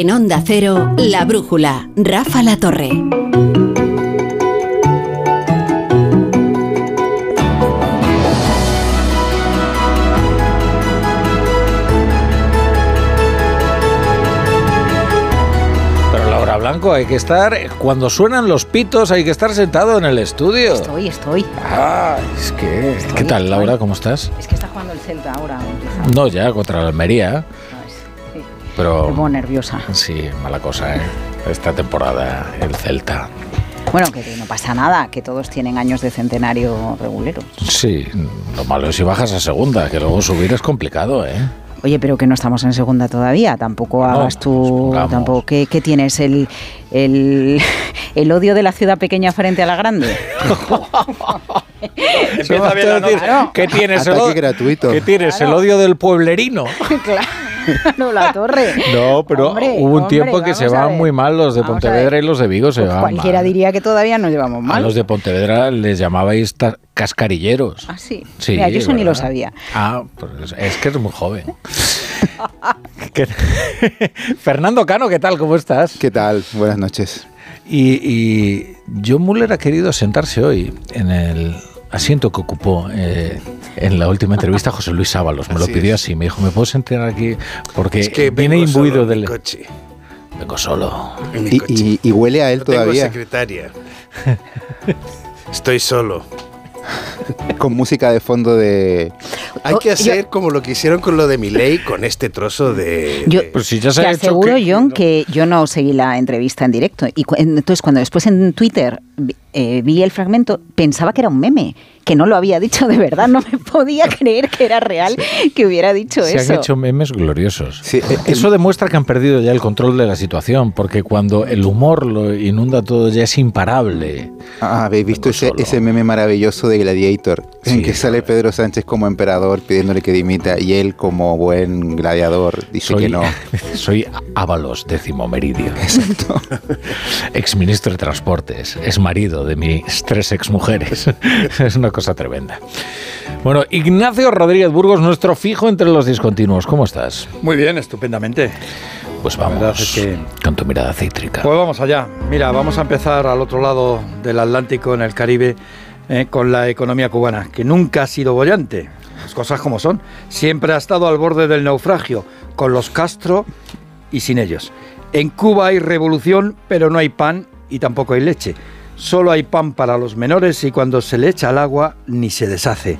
En Onda Cero, La Brújula, Rafa La Torre. Pero Laura Blanco, hay que estar, cuando suenan los pitos, hay que estar sentado en el estudio. Estoy, estoy. Ah, es que... ¿Qué tal, Laura? ¿Cómo estás? Es que está jugando el Celta ahora. No, ya, contra la Almería. Pero... Me pongo nerviosa. Sí, mala cosa, ¿eh? Esta temporada, el Celta. Bueno, que no pasa nada, que todos tienen años de centenario regulero. Sí, lo malo es si bajas a segunda, que luego subir es complicado, ¿eh? Oye, pero que no estamos en segunda todavía, tampoco No, hagas tú, supongamos. tampoco, ¿qué, qué tienes? ¿El, el, el odio de la ciudad pequeña frente a la grande? Empieza bien la. Claro. ¿Qué tienes? El, Ataque gratuito. ¿Qué tienes? Claro. ¿El odio del pueblerino? claro, la torre. No, pero Hombre, hubo un hombre, tiempo que se a van muy mal los de Vamos a Pontevedra y los de Vigo se Pues van cualquiera mal. diría que todavía nos llevamos A mal. los de Pontevedra les llamabais cascarilleros. Ah, sí. Sí, Mira, yo eso ni lo sabía. Ah, pues es que es muy joven. ¿Qué- Fernando Cano, ¿qué tal? ¿Cómo estás? ¿Qué tal? Buenas noches. Y, y John Muller ha querido sentarse hoy en el asiento que ocupó eh, en la última entrevista José Luis Ábalos. Me lo Así pidió es. así. Me dijo, ¿me puedo sentar aquí? Porque Es que viene vengo solo imbuido en mi del... coche. Vengo solo. en mi Y, coche. y- y huele a él No tengo todavía, secretaria. Estoy solo. con música de fondo de... Hay Oh, que yo- hacer como lo que hicieron con lo de mi ley, con este trozo de. Yo- de- Pues si ya se Te ha hecho aseguro, que- John, que yo no seguí la entrevista en directo. Y cu- entonces, cuando después en Twitter eh, vi el fragmento, pensaba que era un meme, que no lo había dicho de verdad. No me podía creer que era real que hubiera dicho Se eso. han hecho memes gloriosos. Sí, eh, Eso demuestra que han perdido ya el control de la situación, porque cuando el humor lo inunda todo ya es imparable. Ah, ¿Habéis visto ese, meme maravilloso de Gladiator? Sí, en que sale. Pedro Sánchez como emperador pidiéndole que dimita y él como buen gladiador dice Soy, que no. soy Ábalos, décimo meridio. Exacto. Exministro de Transportes, es marido de mis tres exmujeres. es una cosa tremenda. Bueno, Ignacio Rodríguez Burgos, nuestro fijo entre los discontinuos. ¿Cómo estás? Muy bien, estupendamente. Pues vamos es que- con tu mirada cítrica. Pues vamos allá. Mira, vamos a empezar al otro lado del Atlántico, en el Caribe, eh, con la economía cubana, que nunca ha sido bollante. Las cosas como son. Siempre ha estado al borde del naufragio, con los Castro y sin ellos. En Cuba hay revolución, pero no hay pan y tampoco hay leche. Solo hay pan para los menores y cuando se le echa al agua ni se deshace.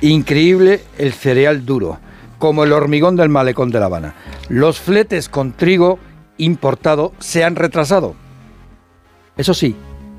Increíble el cereal duro, como el hormigón del malecón de La Habana. Los fletes con trigo importado se han retrasado. Eso sí,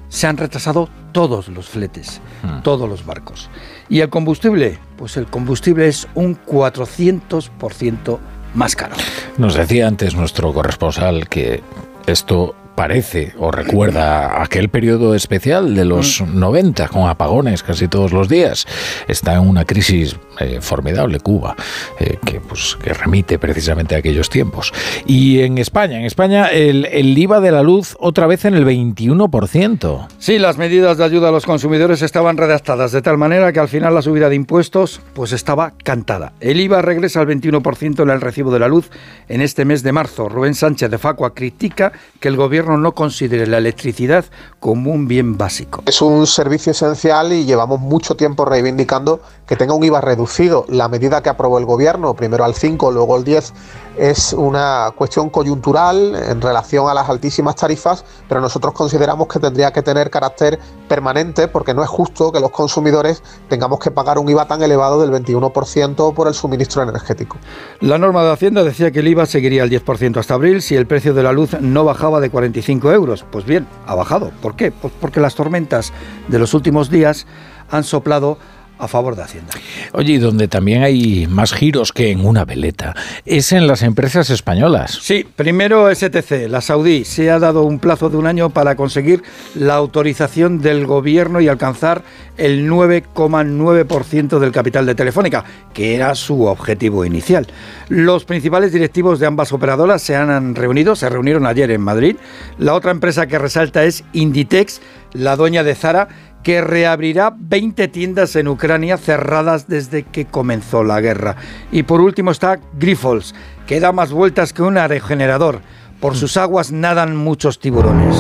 se han retrasado todos los fletes, Hmm. todos los barcos. ¿Y el combustible? Pues el combustible es un 400% más caro. Nos decía antes nuestro corresponsal que esto parece o recuerda aquel periodo especial de los 90 con apagones casi todos los días. Está en una crisis eh, formidable Cuba eh, que, pues, que remite precisamente a aquellos tiempos. Y en España, en España el, el IVA de la luz otra vez en el 21%. Sí, las medidas de ayuda a los consumidores estaban redactadas de tal manera que al final la subida de impuestos pues estaba cantada. El IVA regresa al 21% en el recibo de la luz en este mes de marzo. Rubén Sánchez de Facua critica que el gobierno no considere la electricidad como un bien básico. Es un servicio esencial y llevamos mucho tiempo reivindicando que tenga un IVA reducido. La medida que aprobó el gobierno, primero al 5, luego al 10, es una cuestión coyuntural en relación a las altísimas tarifas, pero nosotros consideramos que tendría que tener carácter permanente porque no es justo que los consumidores tengamos que pagar un IVA tan elevado del 21% por el suministro energético. La norma de Hacienda decía que el IVA seguiría al 10% hasta abril si el precio de la luz no bajaba de 45 euros. Pues bien, ha bajado. ¿Por qué? Pues porque las tormentas de los últimos días han soplado a favor de Hacienda. Oye, y donde también hay más giros que en una veleta, es en las empresas españolas. Sí, primero STC, la saudí, se ha dado un plazo de un año para conseguir la autorización del gobierno y alcanzar el 9,9% del capital de Telefónica, que era su objetivo inicial. Los principales directivos de ambas operadoras se han reunido, se reunieron ayer en Madrid. La otra empresa que resalta es Inditex, la dueña de Zara, que reabrirá 20 tiendas en Ucrania cerradas desde que comenzó la guerra. Y por último está Grifols, que da más vueltas que un aerogenerador. Por sus aguas nadan muchos tiburones.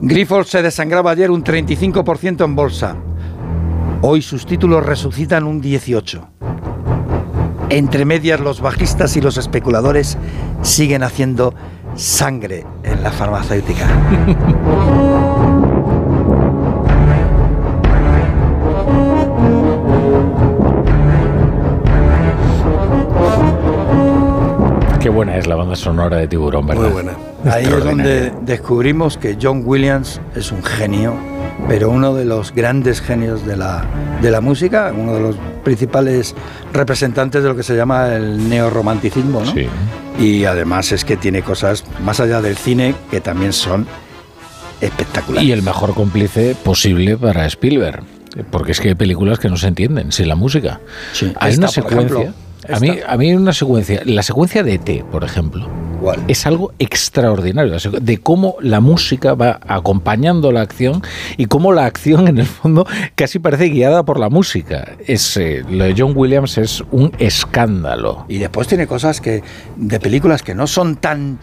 Grifols se desangraba ayer un 35% en bolsa. Hoy sus títulos resucitan un 18%. Entre medias los bajistas y los especuladores siguen haciendo sangre en la farmacéutica. buena es la banda sonora de Tiburón, ¿verdad? Muy buena. Ahí es donde descubrimos que John Williams es un genio, pero uno de los grandes genios de la, de la música, uno de los principales representantes de lo que se llama el neorromanticismo, ¿no? Sí. Y además es que tiene cosas más allá del cine que también son espectaculares. Y el mejor cómplice posible para Spielberg. Porque es que hay películas que no se entienden sin la música. Sí. Hay Esta, una por secuencia. ejemplo. A, mí, a mí una secuencia. La secuencia de ET, por ejemplo. ¿Cuál? Es algo extraordinario. De cómo la música va acompañando la acción y cómo la acción, en el fondo, casi parece guiada por la música. Es, eh, lo de John Williams es un escándalo. Y después tiene cosas que de películas que no son tan,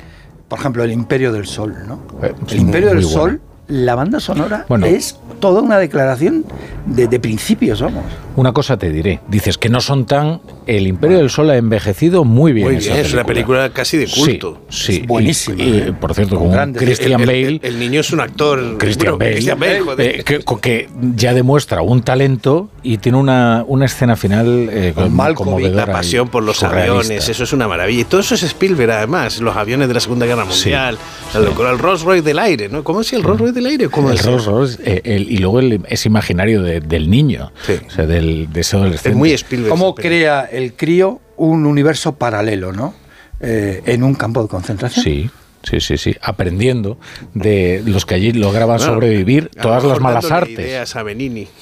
por ejemplo, El Imperio del Sol, ¿no? Eh, El Imperio muy del. Sol, la banda sonora Bueno. es toda una declaración de, de principios, vamos. Una cosa te diré. Dices que no son tan. El Imperio del Sol ha envejecido muy bien. Muy esa es una película casi de culto. Sí, sí. Es buenísima, Y, y, ¿eh? por cierto, Con un Christian el, Bale. el- el niño es un actor. Christian bueno, Bale, Christian Bale, joder. eh, que, que ya demuestra un talento y tiene una, una escena final eh, Con conmovedora La pasión por los aviones, eso es una maravilla. Y todo eso es Spielberg, además. Los aviones de la Segunda Guerra Sí, Mundial, sí. la locura, el Rolls Royce del aire, ¿no? ¿Cómo es el Rolls Royce del aire? ¿Cómo El es? Rolls Royce, eh, el- y luego el- ese imaginario de- del niño, Sí. o sea, del, de ese adolescente. Es muy Spielberg. ¿Cómo crea el crío un universo paralelo, ¿no? Eh, en un campo de concentración. Sí, sí, sí, sí. Aprendiendo de los que allí lograban Bueno, sobrevivir lo todas las malas artes. ideas a Benini.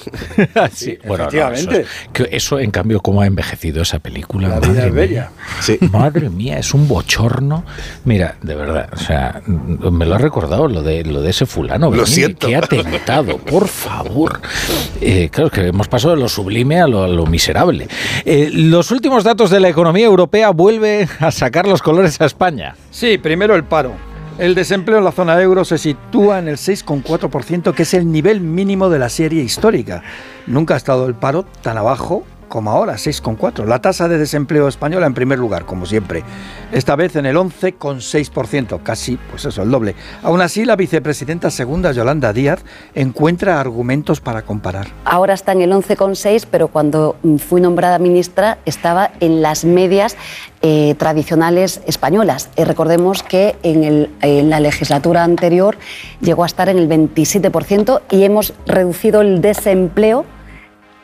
Sí, bueno, no, efectivamente. eso, es- que eso, en cambio, cómo ha envejecido esa película. La madre vida es mía. bella. Sí. Madre mía, es un bochorno. Mira, de verdad, o sea, me lo ha recordado lo de lo de ese fulano. Lo Benini, siento. Qué atentado, por favor. Eh, claro que hemos pasado de lo sublime a lo, a lo miserable. Eh, los últimos datos de la economía europea vuelven a sacar los colores a España. Sí, primero el paro. El desempleo en la zona euro se sitúa en el 6,4%, que es el nivel mínimo de la serie histórica. Nunca ha estado el paro tan abajo como ahora, 6,4%. La tasa de desempleo española en primer lugar, como siempre. Esta vez en el 11,6%, casi, pues eso, el doble. Aún así, la vicepresidenta segunda, Yolanda Díaz, encuentra argumentos para comparar. Ahora está en el 11,6, pero cuando fui nombrada ministra estaba en las medias eh, tradicionales españolas. Eh, recordemos que en, el- en la legislatura anterior llegó a estar en el 27% y hemos reducido el desempleo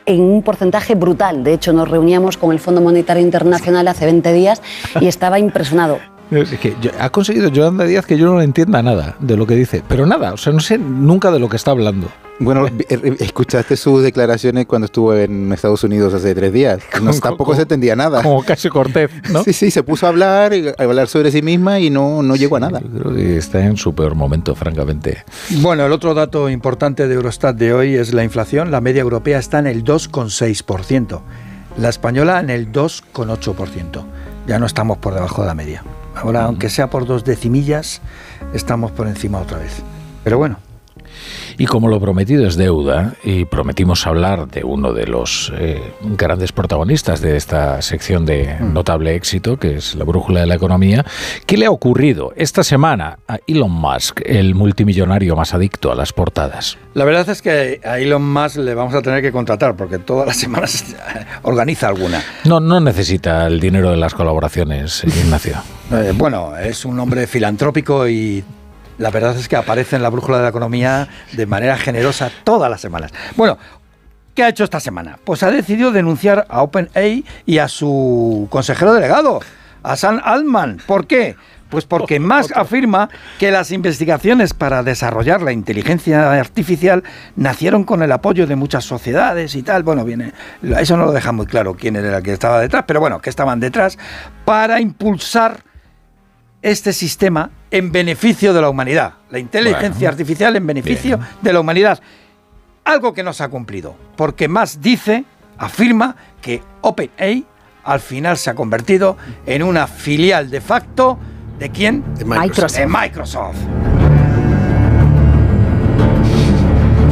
en un porcentaje brutal. De hecho, nos reuníamos con el Fondo Monetario Internacional hace 20 días y estaba impresionado. Es que ha conseguido Yolanda Díaz que yo no entienda nada de lo que dice, pero nada, o sea, no sé nunca de lo que está hablando. Bueno, eh, escuchaste sus declaraciones cuando estuvo en Estados Unidos hace tres días. No, Como- tampoco como- se entendía nada. Como casi Cortez, ¿no? Sí, sí, se puso a hablar, a hablar sobre sí misma y no, no llegó a nada. Yo creo que está en su peor momento, francamente. Bueno, el otro dato importante de Eurostat de hoy es la inflación. La media europea está en el 2,6%. La española en el 2,8%. Ya no estamos por debajo de la media. Ahora, aunque sea por dos decimillas, estamos por encima otra vez. Pero bueno, Y como lo prometido es deuda, y prometimos hablar de uno de los eh, grandes protagonistas de esta sección de notable éxito, que es la brújula de la economía, ¿qué le ha ocurrido esta semana a Elon Musk, el multimillonario más adicto a las portadas? la verdad es que a Elon Musk le vamos a tener que contratar porque todas las semanas organiza alguna. No, no necesita el dinero de las colaboraciones, Ignacio. Eh, bueno, es un hombre filantrópico y la verdad es que aparece en la brújula de la economía de manera generosa todas las semanas. Bueno, ¿qué ha hecho esta semana? Pues ha decidido denunciar a OpenAI y a su consejero delegado, a Sam Altman. ¿Por qué? Pues porque Musk afirma que las investigaciones para desarrollar la inteligencia artificial nacieron con el apoyo de muchas sociedades y tal. Bueno, viene, eso no lo deja muy claro quién era el que estaba detrás, pero bueno, que estaban detrás para impulsar este sistema en beneficio de la humanidad. La inteligencia Bueno, artificial en beneficio bien. de la humanidad. Algo que no se ha cumplido. Porque más dice, afirma que OpenAI al final se ha convertido en una filial de facto ¿De quién? De Microsoft. De Microsoft.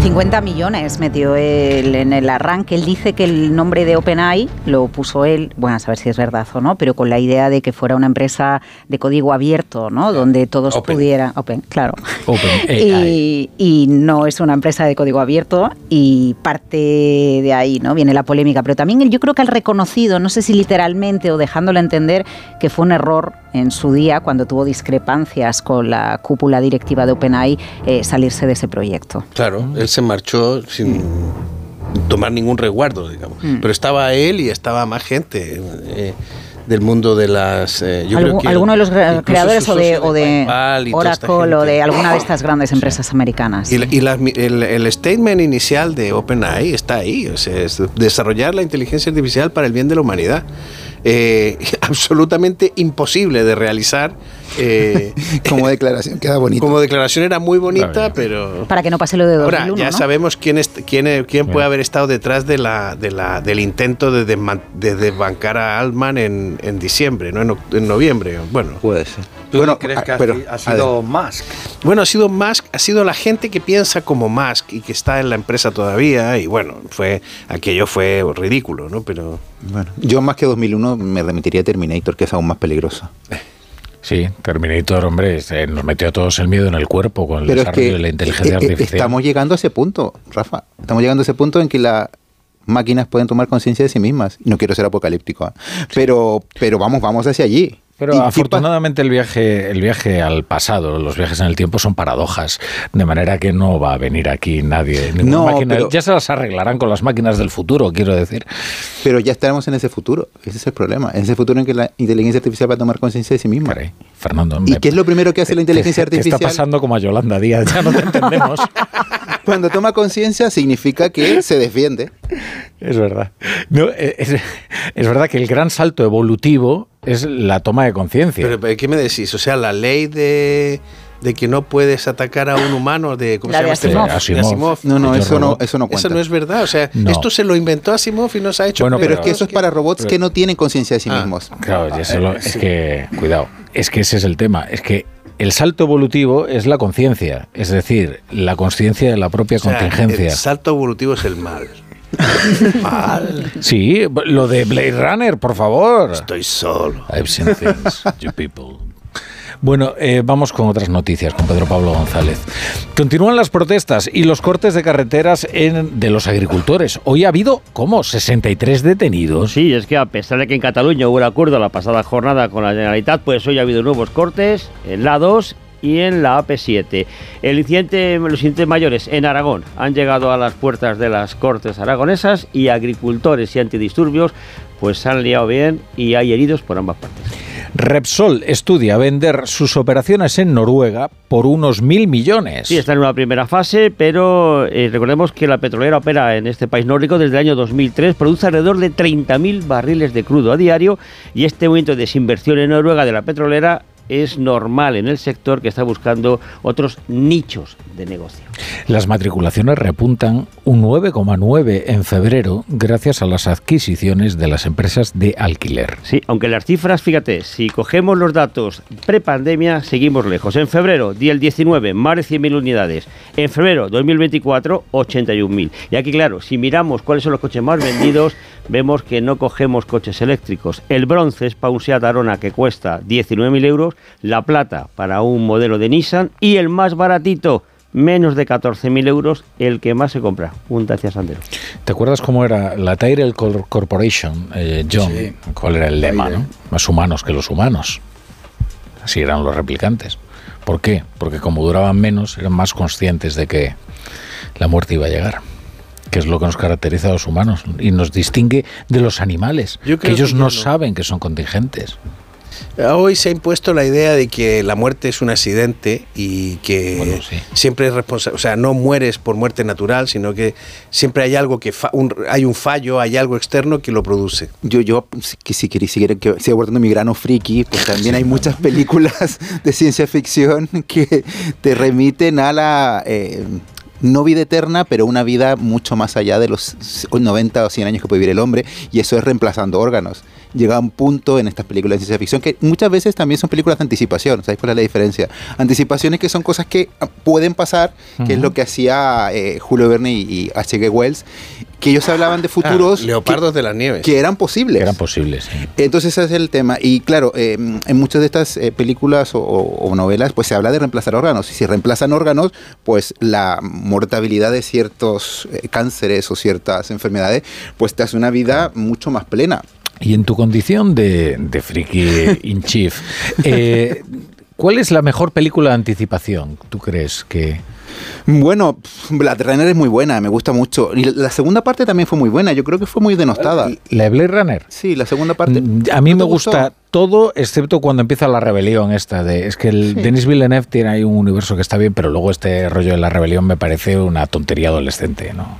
50 millones metió él en el arranque. Él dice que el nombre de OpenAI lo puso él, bueno, a saber si es verdad o no, pero con la idea de que fuera una empresa de código abierto, ¿no? Donde todos Open. pudieran. Open, claro. OpenAI. Y, y no es una empresa de código abierto y parte de ahí, ¿no? Viene la polémica. Pero también él- yo creo que ha reconocido, no sé si literalmente o dejándolo entender, que fue un error en su día cuando tuvo discrepancias con la cúpula directiva de OpenAI eh, salirse de ese proyecto. Claro, él se marchó sin tomar ningún resguardo, digamos. Mm. Pero estaba él y estaba más gente eh, del mundo de las... eh, yo creo que ¿Alguno de los creadores o de, o Oracle o de alguna de estas grandes empresas americanas? Y, el, el statement inicial de OpenAI está ahí, o sea, es desarrollar la inteligencia artificial para el bien de la humanidad. Eh, absolutamente imposible de realizar. Eh, Como declaración queda bonito. como declaración era muy bonita, Claro. pero... Para que no pase lo de 2001, Ahora, ya ¿no? sabemos quién, es, quién, es- quién puede haber estado detrás de la, de la, del intento de, desman- de desbancar a Altman en, en diciembre, ¿no? en, en noviembre. Bueno, Puede ser. ¿Tú Bueno, crees ah, que ha, pero, ha sido Musk? bueno, ha sido Musk, ha sido la gente que piensa como Musk y que está en la empresa todavía. Y bueno, fue aquello fue ridículo, ¿no? Pero Bueno, yo más que 2001 me remitiría a Terminator, que es aún más peligroso. Sí, Terminator, hombre, se nos metió a todos el miedo en el cuerpo con el Pero es desarrollo que de la inteligencia eh, eh, artificial. estamos llegando a ese punto, Rafa. Estamos llegando a ese punto en que las máquinas pueden tomar conciencia de sí mismas. Y no quiero ser apocalíptico, ¿eh? pero, pero vamos, vamos hacia allí. Pero afortunadamente el viaje, el viaje al pasado, los viajes en el tiempo son paradojas, de manera que no va a venir aquí nadie. No, máquina. pero- Ya se las arreglarán con las máquinas del futuro, quiero decir. Pero ya estaremos en ese futuro. Ese es el problema. En ese futuro en que la inteligencia artificial va a tomar conciencia de sí misma. Caray, Fernando. ¿Y me- qué es lo primero que hace la inteligencia ¿Qué- qué artificial? está pasando como a Yolanda Díaz? Ya no te entendemos. Cuando toma conciencia significa que se defiende. Es verdad. No, eh, es, es verdad que el gran salto evolutivo es la toma de conciencia. Pero, pero, ¿qué me decís? O sea, la ley de, de que no puedes atacar a un humano de ¿cómo La se llama de este? Asimov. De Asimov. Asimov. No, no, eso no, eso no cuenta. Eso no es verdad. O sea, No. esto se lo inventó Asimov y nos ha hecho. Bueno, pero, pero- es que eso es para robots que no tienen conciencia de sí Ah. mismos. Claro, y eso lo- es que, cuidado, es que ese es el tema. Es que el salto evolutivo es la conciencia, es decir, la conciencia de la propia O sea, contingencia. El salto evolutivo es el mal. mal. Sí, lo de Blade Runner, por favor. Estoy solo. I've seen things, you people. Bueno, eh, vamos con otras noticias con Pedro Pablo González. Continúan las protestas y los cortes de carreteras de los agricultores. Hoy ha habido, ¿cómo? 63 detenidos. Sí, es que a pesar de que en Cataluña hubo un acuerdo la pasada jornada con la Generalitat, pues hoy ha habido nuevos cortes en la 2 y en la AP7. El incidente, los incidentes mayores en Aragón han llegado a las puertas de las cortes aragonesas y agricultores y antidisturbios pues han liado bien y hay heridos por ambas partes. Repsol estudia vender sus operaciones en Noruega por unos mil millones. Sí, está en una primera fase, pero eh, recordemos que la petrolera opera en este país nórdico desde el año 2003, produce alrededor de 30.000 barriles de crudo a diario y este momento de desinversión en Noruega de la petrolera es normal en el sector que está buscando otros nichos de negocio. Las matriculaciones repuntan un 9,9 en febrero gracias a las adquisiciones de las empresas de alquiler. Sí, aunque las cifras, fíjate, si cogemos los datos prepandemia, seguimos lejos. En febrero, día el 19, más de 100.000 unidades. En febrero 2024, 81.000. Y aquí, claro, si miramos cuáles son los coches más vendidos, vemos que no cogemos coches eléctricos. El bronce es para un Seat Arona que cuesta 19.000 euros, la plata para un modelo de Nissan y el más baratito, menos de 14.000 euros, el que más se compra, un Dacia Sandero. ¿Te acuerdas cómo era la Tyrell Cor- Corporation, eh, John? Sí. ¿Cuál era el lema? ¿no? Más humanos que los humanos. Así eran los replicantes. ¿Por qué? Porque como duraban menos, eran más conscientes de que la muerte iba a llegar. Que es lo que nos caracteriza a los humanos y nos distingue de los animales. Yo que ellos que no saben que son contingentes. Hoy se ha impuesto la idea de que la muerte es un accidente y que Bueno, sí. siempre es responsable, o sea, no mueres por muerte natural, sino que siempre hay algo que fa- un- hay un fallo, hay algo externo que lo produce. Yo, yo si, que si, queréis- si quieren que siga guardando mi grano friki, pues también hay muchas películas de ciencia ficción que te remiten a la eh, no vida eterna, pero una vida mucho más allá de los 90 o 100 años que puede vivir el hombre, y eso es reemplazando órganos. llega a un punto en estas películas de ciencia ficción que muchas veces también son películas de anticipación. ¿Sabéis cuál es la diferencia? Anticipaciones que son cosas que pueden pasar, que es lo que hacía eh, Julio Verne y, y H.G. Wells, que ellos hablaban de futuros Ah, leopardos de las nieves. que eran posibles. Eran posibles, sí. Entonces ese es el tema. Y claro, eh, en muchas de estas eh, películas o, o novelas, pues se habla de reemplazar órganos. Y si reemplazan órganos, pues la mortabilidad de ciertos eh, cánceres o ciertas enfermedades, pues te hace una vida mucho más plena. Y en tu condición de, de friki in chief, eh, ¿cuál es la mejor película de anticipación? ¿Tú crees que...? Bueno, Blade Runner es muy buena, me gusta mucho. Y la segunda parte también fue muy buena, yo creo que fue muy denostada. ¿La de Blade Runner? Sí, la segunda parte. Mm, A mí ¿No me gustó? gusta todo, excepto cuando empieza la rebelión esta de... Es que el Sí. Denis Villeneuve tiene ahí un universo que está bien, pero luego este rollo de la rebelión me parece una tontería adolescente, ¿no?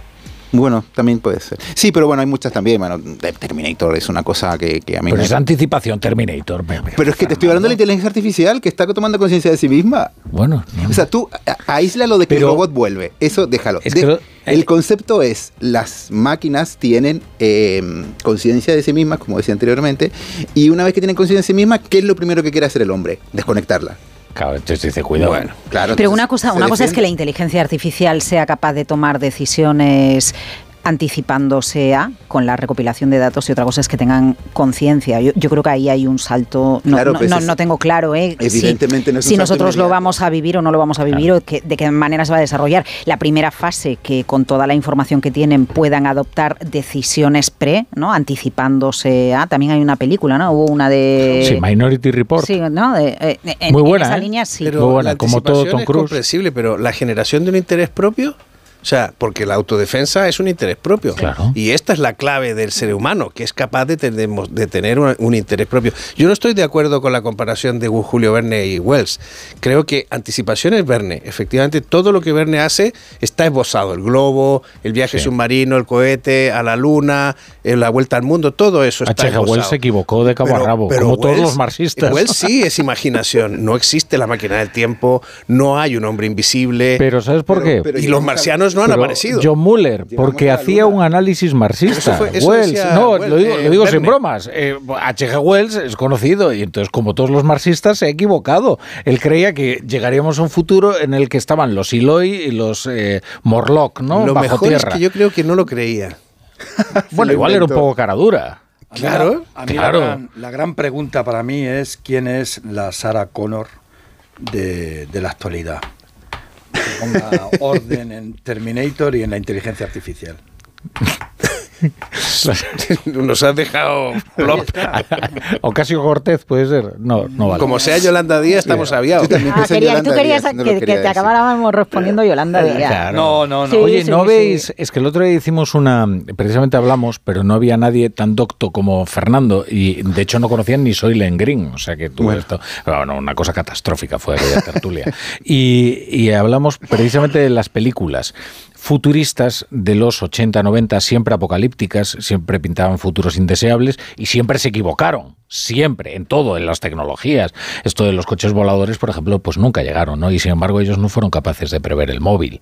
Bueno, también puede ser. Sí, pero bueno, hay muchas también. Bueno, Terminator es una cosa que, que a mí Pero me... es anticipación Terminator. me- me- Pero es que te estoy hablando de la inteligencia artificial que está tomando conciencia de sí misma. Bueno, no. O sea, tú aísla lo de que Pero- el robot vuelve. Eso déjalo. Es De- el concepto es, las máquinas tienen eh, conciencia de sí mismas, como decía anteriormente, y una vez que tienen conciencia de sí mismas, ¿qué es lo primero que quiere hacer el hombre? Desconectarla. Claro, entonces dice, cuidado. Bueno, claro. Pero una cosa, una cosa es que la inteligencia artificial sea capaz de tomar decisiones anticipándose a con la recopilación de datos y otra cosa es que tengan conciencia. Yo, yo creo que ahí hay un salto. No, Claro, no, pues no- es- no tengo claro, ¿eh? Si- Evidentemente no es un si salto nosotros lo vamos a vivir o no lo vamos a vivir o que- de qué manera se va a desarrollar. La primera fase que con toda la información que tienen puedan adoptar decisiones pre, ¿no? Anticipándose a. También hay una película, ¿no? Hubo una de. Sí, Minority Report. Sí, ¿no? De- eh, en- Muy en buena, esa ¿eh? línea sí. Pero Muy buena, la como todo Tom es Cruise. comprensible, pero la generación de un interés propio, o sea, porque la autodefensa es un interés propio. Claro. Y esta es la clave del ser humano, que es capaz de, tener- de tener un, un interés propio. Yo no estoy de acuerdo con la comparación de Julio Verne y Wells. Creo que anticipación es Verne. Efectivamente, todo lo que Verne hace está esbozado. El globo, el viaje Sí. submarino, el cohete a la luna, eh, la vuelta al mundo, todo eso está. Wells esbozado. se equivocó de cabo a rabo, como todos los marxistas. Wells sí es imaginación. No existe la máquina del tiempo, no hay un hombre invisible. Pero ¿sabes por Pero- qué? pero- y los marcianos no han Pero aparecido. John Muller, porque hacía un análisis marxista. Eso fue- eso Wells, decía no, Wells, lo digo, eh, lo digo sin bromas. Eh, H.G. Wells es conocido y entonces, como todos los marxistas, se ha equivocado. Él creía que llegaríamos a un futuro en el que estaban los Eloy y los eh, Morlock, ¿no? Lo Bajo mejor tierra. es que yo creo que no lo creía. Bueno, igual era un poco cara dura. Claro, la- a mí claro. La, gran, la gran pregunta para mí es quién es la Sarah Connor de, de la actualidad. Que orden en Terminator y en la inteligencia artificial. Nos has dejado plop. Ocasio Cortez puede ser. No, no vale. Como sea Yolanda Díaz, estamos aviados. Ah, quería- tú querías Díaz, no lo que, te decir. acabáramos respondiendo Yolanda Díaz. Claro. No, no, no. Sí, Oye, ¿no sí. veis? Es que el otro día hicimos una, precisamente hablamos, pero no había nadie tan docto como Fernando y de hecho no conocían ni Soylent Green, o sea que tuvo esto, bueno, una cosa catastrófica fue aquella tertulia. Y, y hablamos precisamente de las películas futuristas de los 80, 90, siempre apocalípticas, siempre pintaban futuros indeseables y siempre se equivocaron, siempre, en todo, en las tecnologías. Esto de los coches voladores, por ejemplo, pues nunca llegaron, ¿no? Y sin embargo ellos no fueron capaces de prever el móvil.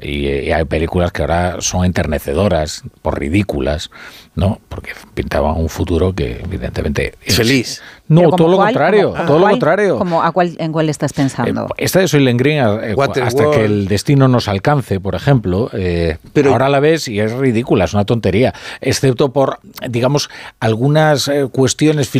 Y, eh, y hay películas que ahora son enternecedoras, por ridículas, ¿no? Porque pintaban un futuro que evidentemente... es- Feliz. No, todo lo cuál, contrario, como- todo lo cuál, contrario. como ¿a cuál, ¿En cuál estás pensando? Eh, esta de Soylent Green, eh, hasta que el destino nos alcance, por ejemplo, eh, Pero- ahora la ves y es ridícula, es una tontería, excepto por, digamos, algunas eh, cuestiones filosóficas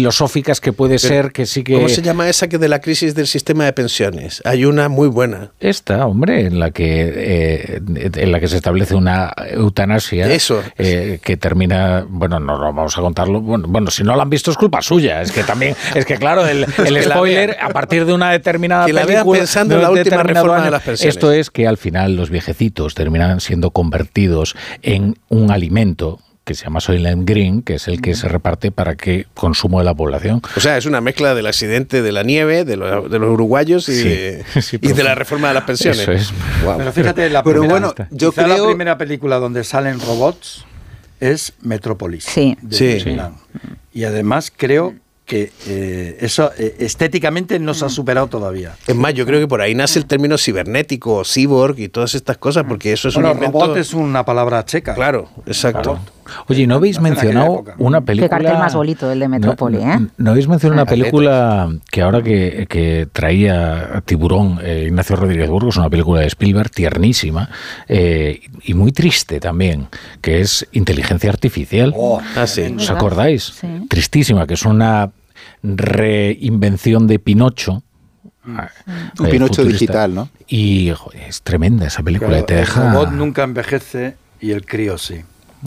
que puede ser que sí que... ¿Cómo se llama esa que de la crisis del sistema de pensiones? Hay una muy buena. Esta, hombre, en la que eh, en la que se establece una eutanasia Eso. eh, que termina, bueno, no, no vamos a contarlo. Bueno, bueno, si no la han visto es culpa suya. Es que también, es que claro, el, spoiler a partir de una determinada Que la película, pensando en la última reforma de las pensiones. Esto es que al final los viejecitos terminan siendo convertidos en un alimento que se llama Soylent Green, que es el que se reparte para que consumo de la población. O sea, es una mezcla del accidente de la nieve, de, lo- de los uruguayos y, Sí. de, Sí, y de pero- la reforma de las pensiones. Eso es. Pero fíjate, la Pero primera, bueno, yo quizá la creo- primera película donde salen robots es Metrópolis. Sí. de Sí. Y además creo que eh, eso eh, estéticamente no se ha superado todavía. Es más, yo creo que por ahí nace el término cibernético o cyborg y todas estas cosas, porque eso es Bueno, un invento... robot es una palabra checa. Claro, exacto. Oye, ¿no habéis mencionado una Qué película? cartel más bonito el de Metrópoli, no, ¿eh? no- no habéis mencionado una Ah, película que ahora que, que traía a Tiburón eh, Ignacio Rodríguez Burgos, una película de Spielberg tiernísima eh, y muy triste también, que es Inteligencia Artificial. Oh, Ah, sí. ¿Os acordáis? Sí. Tristísima, que es una reinvención de Pinocho. Mm. Un eh, Pinocho futurista. digital, ¿no? Y joder, es tremenda esa película, claro, te el deja... robot nunca envejece y el crío sí.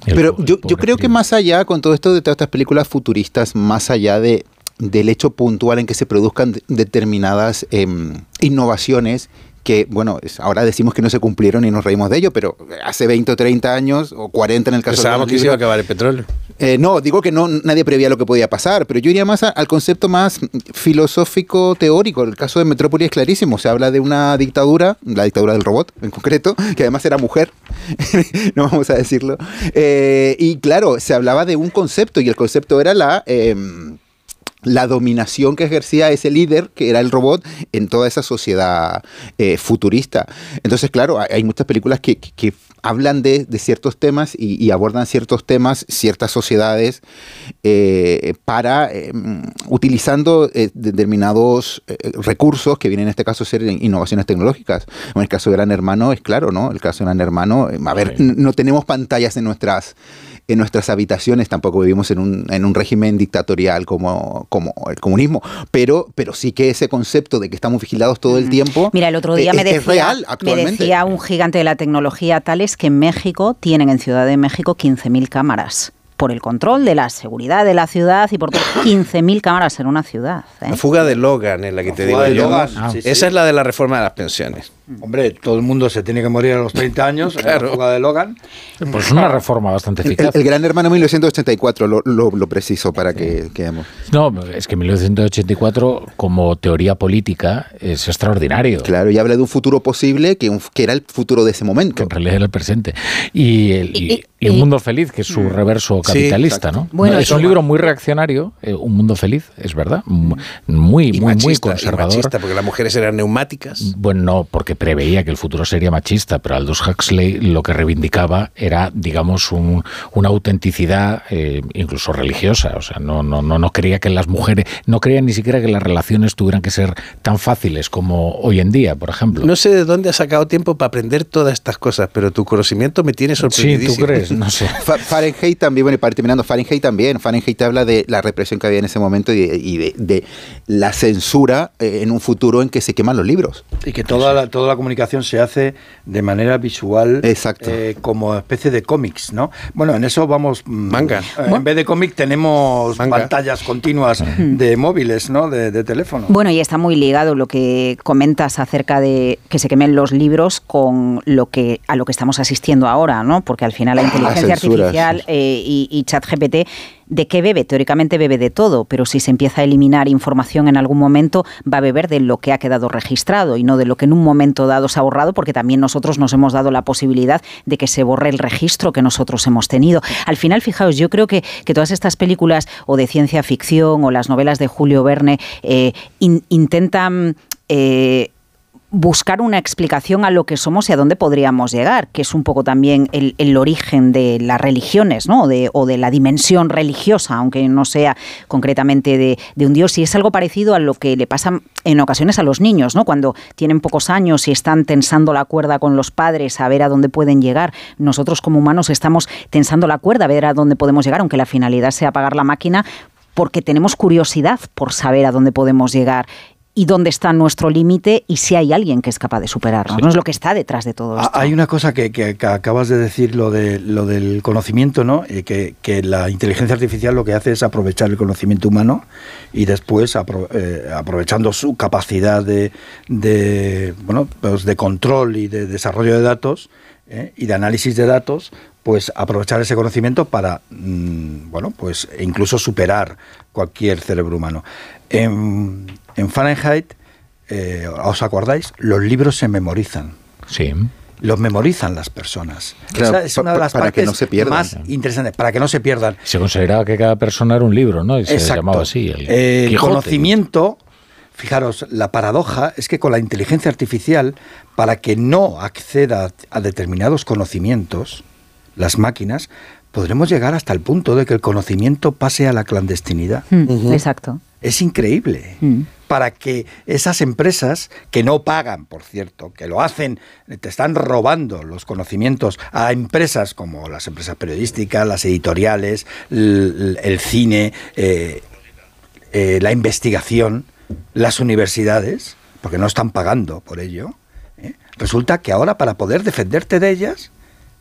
El Pero yo, creo que más allá, con todo esto de todas estas películas futuristas, más allá de, del hecho puntual en que se produzcan de- determinadas em, innovaciones que, bueno, ahora decimos que no se cumplieron y nos reímos de ello, pero hace 20 o 30 años, o 40 en el caso Pensábamos de que se iba a acabar el petróleo. Eh, no, digo que no nadie prevía lo que podía pasar, pero yo iría más a- al concepto más filosófico teórico. El caso de Metrópoli es clarísimo. Se habla de una dictadura, la dictadura del robot en concreto, que además era mujer, no vamos a decirlo. Eh, y claro, se hablaba de un concepto y el concepto era la em, la dominación que ejercía ese líder, que era el robot, en toda esa sociedad eh, futurista. Entonces, claro, hay, muchas películas que, que- que hablan de, de ciertos temas y, y abordan ciertos temas, ciertas sociedades, eh, para, eh, utilizando determinados recursos que vienen en este caso a ser innovaciones tecnológicas. En el caso de Gran Hermano es claro, ¿no? El caso de Gran Hermano, a ver, no tenemos pantallas en nuestras en nuestras habitaciones, tampoco vivimos en un, en un régimen dictatorial como, como el comunismo, pero, pero sí que ese concepto de que estamos vigilados todo el tiempo Mira, el otro día eh, me, es decía, me decía un gigante de la tecnología tales que en México tienen en Ciudad de México 15.000 cámaras por el control de la seguridad de la ciudad y por todo. 15.000 cámaras en una ciudad. ¿eh? La fuga de Logan es la que te digo yo. Logan, Ah. sí, sí. Esa es la de la reforma de las pensiones. Hombre, todo el mundo se tiene que morir a los 30 años en Claro. la fuga de Logan. Pues una reforma bastante El, eficaz. el Gran Hermano 1984, lo, lo, lo preciso para que quedemos. No, es que 1984 como teoría política es extraordinario. Claro, y habla de un futuro posible que, un- que era el futuro de ese que momento. en realidad era el presente. Y, el- y- Y- y Un y- Mundo Feliz, que es su reverso Sí, capitalista, exacto. ¿no? Bueno, es y- un libro muy reaccionario, eh, Un Mundo Feliz, es verdad, mu- muy, Y muy, muy machista, y conservador. machista, porque las mujeres eran neumáticas. Bueno, no, porque preveía que el futuro sería machista, pero Aldous Huxley lo que reivindicaba era, digamos, un- una autenticidad eh, incluso religiosa. O sea, no, no, no, no creía que las mujeres, no creía ni siquiera que las relaciones tuvieran que ser tan fáciles como hoy en día, por ejemplo. No sé de dónde has sacado tiempo para aprender todas estas cosas, pero tu conocimiento me tiene sí, sorprendidísimo. ¿tú crees? No sé. Fa- Fahrenheit también, bueno, y para ir terminando, Fahrenheit también. Fahrenheit habla de la represión que había en ese momento y de, y de- de la censura eh, en un futuro en que se queman los libros. Y que toda la, toda la comunicación se hace de manera visual, Exacto. eh, como especie de cómics, ¿no? Bueno, en eso vamos... mm, Manga. eh, en vez de cómic tenemos Manga. pantallas continuas de móviles, ¿no? De, de teléfono. Bueno, y está muy ligado lo que comentas acerca de que se quemen los libros con lo que a lo que estamos asistiendo ahora, ¿no? Porque al final la inteligencia censura, artificial eh, y, y ChatGPT ¿De qué bebe? Teóricamente bebe de todo, pero si se empieza a eliminar información en algún momento, va a beber de lo que ha quedado registrado y no de lo que en un momento dado se ha borrado, porque también nosotros nos hemos dado la posibilidad de que se borre el registro que nosotros hemos tenido. Al final, fijaos, yo creo que, que todas estas películas o de ciencia ficción o las novelas de Julio Verne eh, in- intentan... eh, buscar una explicación a lo que somos y a dónde podríamos llegar, que es un poco también el, origen de las religiones, ¿no? De- o de la dimensión religiosa, aunque no sea concretamente de, de un dios. Y es algo parecido a lo que le pasa en ocasiones a los niños, ¿no? Cuando tienen pocos años y están tensando la cuerda con los padres a ver a dónde pueden llegar. Nosotros como humanos estamos tensando la cuerda a ver a dónde podemos llegar, aunque la finalidad sea apagar la máquina, porque tenemos curiosidad por saber a dónde podemos llegar y dónde está nuestro límite y si hay alguien que es capaz de superarnos. No es lo que está detrás de todo esto. Hay una cosa que, que- que acabas de decir, lo, de, lo del conocimiento, ¿no? Eh, que, que la inteligencia artificial lo que hace es aprovechar el conocimiento humano y después, apro- eh, aprovechando su capacidad de, de, bueno, pues de control y de desarrollo de datos ¿eh? y de análisis de datos, pues aprovechar ese conocimiento para, mm, bueno, pues incluso superar cualquier cerebro humano. En, en Fahrenheit, eh, ¿os acordáis? Los libros se memorizan Sí. los memorizan las personas. Claro, Esa es una de las para que partes no se pierdan. más interesantes, para que no se pierdan. Se consideraba que cada persona era un libro, ¿no? Y se Exacto. llamaba así. El Eh, el conocimiento, fijaros, la paradoja es que con la inteligencia artificial, para que no acceda a determinados conocimientos, las máquinas, podremos llegar hasta el punto de que el conocimiento pase a la clandestinidad. Mm, Exacto. Es increíble. Mm. Para que esas empresas, que no pagan, por cierto, que lo hacen, te están robando los conocimientos a empresas como las empresas periodísticas, las editoriales, el, cine, eh, eh, la investigación, las universidades, porque no están pagando por ello. ¿eh? Resulta que ahora para poder defenderte de ellas,